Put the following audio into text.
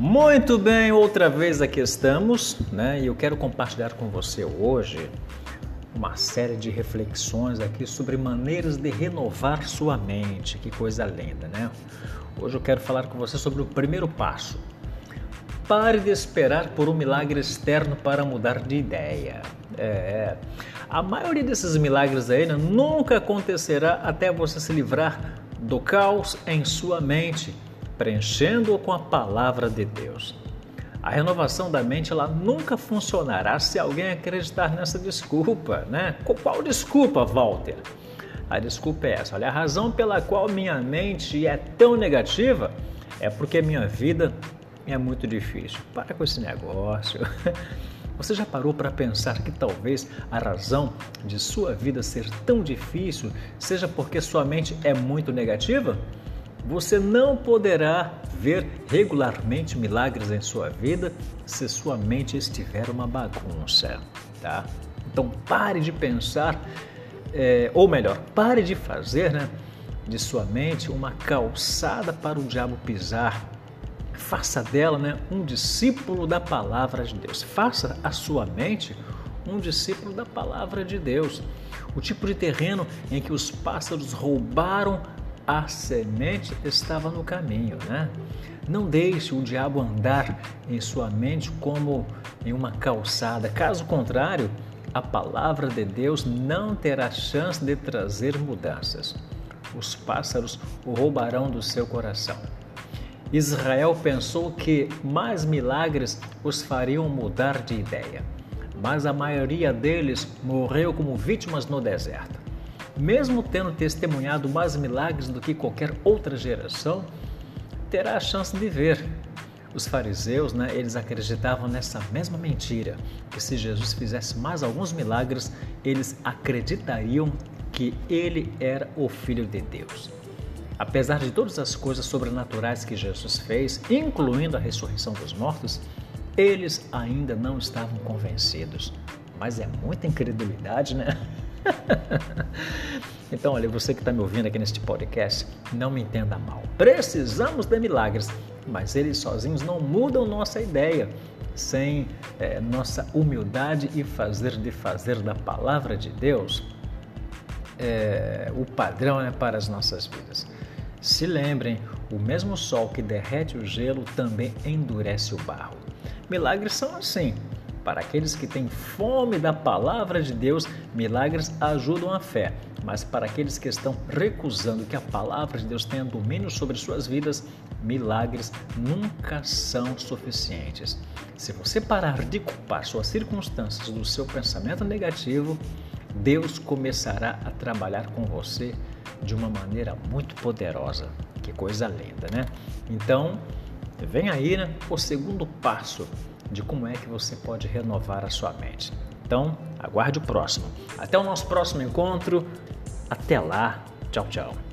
Muito bem, outra vez aqui estamos, né? E eu quero compartilhar com você hoje uma série de reflexões aqui sobre maneiras de renovar sua mente. Que coisa linda, né? Hoje eu quero falar com você sobre o primeiro passo. Pare de esperar por um milagre externo para mudar de ideia. É, a maioria desses milagres aí né, nunca acontecerá até você se livrar do caos em sua mente preenchendo-o com a palavra de Deus. A renovação da mente ela nunca funcionará se alguém acreditar nessa desculpa, né? Qual desculpa, Walter? A desculpa é essa: olha, a razão pela qual minha mente é tão negativa é porque minha vida é muito difícil. Para com esse negócio. Você já parou para pensar que talvez a razão de sua vida ser tão difícil seja porque sua mente é muito negativa? Você não poderá ver regularmente milagres em sua vida se sua mente estiver uma bagunça, tá? Então pare de pensar, é, ou melhor, pare de fazer, né, de sua mente uma calçada para o diabo pisar. Faça dela, né, um discípulo da palavra de Deus. Faça a sua mente um discípulo da palavra de Deus. O tipo de terreno em que os pássaros roubaram a semente estava no caminho, né? Não deixe o diabo andar em sua mente como em uma calçada. Caso contrário, a palavra de Deus não terá chance de trazer mudanças. Os pássaros o roubarão do seu coração. Israel pensou que mais milagres os fariam mudar de ideia, mas a maioria deles morreu como vítimas no deserto mesmo tendo testemunhado mais milagres do que qualquer outra geração, terá a chance de ver. Os fariseus, né, eles acreditavam nessa mesma mentira, que se Jesus fizesse mais alguns milagres, eles acreditariam que ele era o Filho de Deus. Apesar de todas as coisas sobrenaturais que Jesus fez, incluindo a ressurreição dos mortos, eles ainda não estavam convencidos. Mas é muita incredulidade, né? então, olha, você que está me ouvindo aqui neste podcast, não me entenda mal. Precisamos de milagres, mas eles sozinhos não mudam nossa ideia. Sem é, nossa humildade e fazer de fazer da palavra de Deus é, o padrão é para as nossas vidas. Se lembrem, o mesmo sol que derrete o gelo também endurece o barro. Milagres são assim, para aqueles que têm fome da palavra de Deus, milagres ajudam a fé. Mas para aqueles que estão recusando que a palavra de Deus tenha domínio sobre suas vidas, milagres nunca são suficientes. Se você parar de culpar suas circunstâncias do seu pensamento negativo, Deus começará a trabalhar com você de uma maneira muito poderosa. Que coisa linda, né? Então, vem aí né, o segundo passo de como é que você pode renovar a sua mente. Então, aguarde o próximo. Até o nosso próximo encontro. Até lá. Tchau, tchau.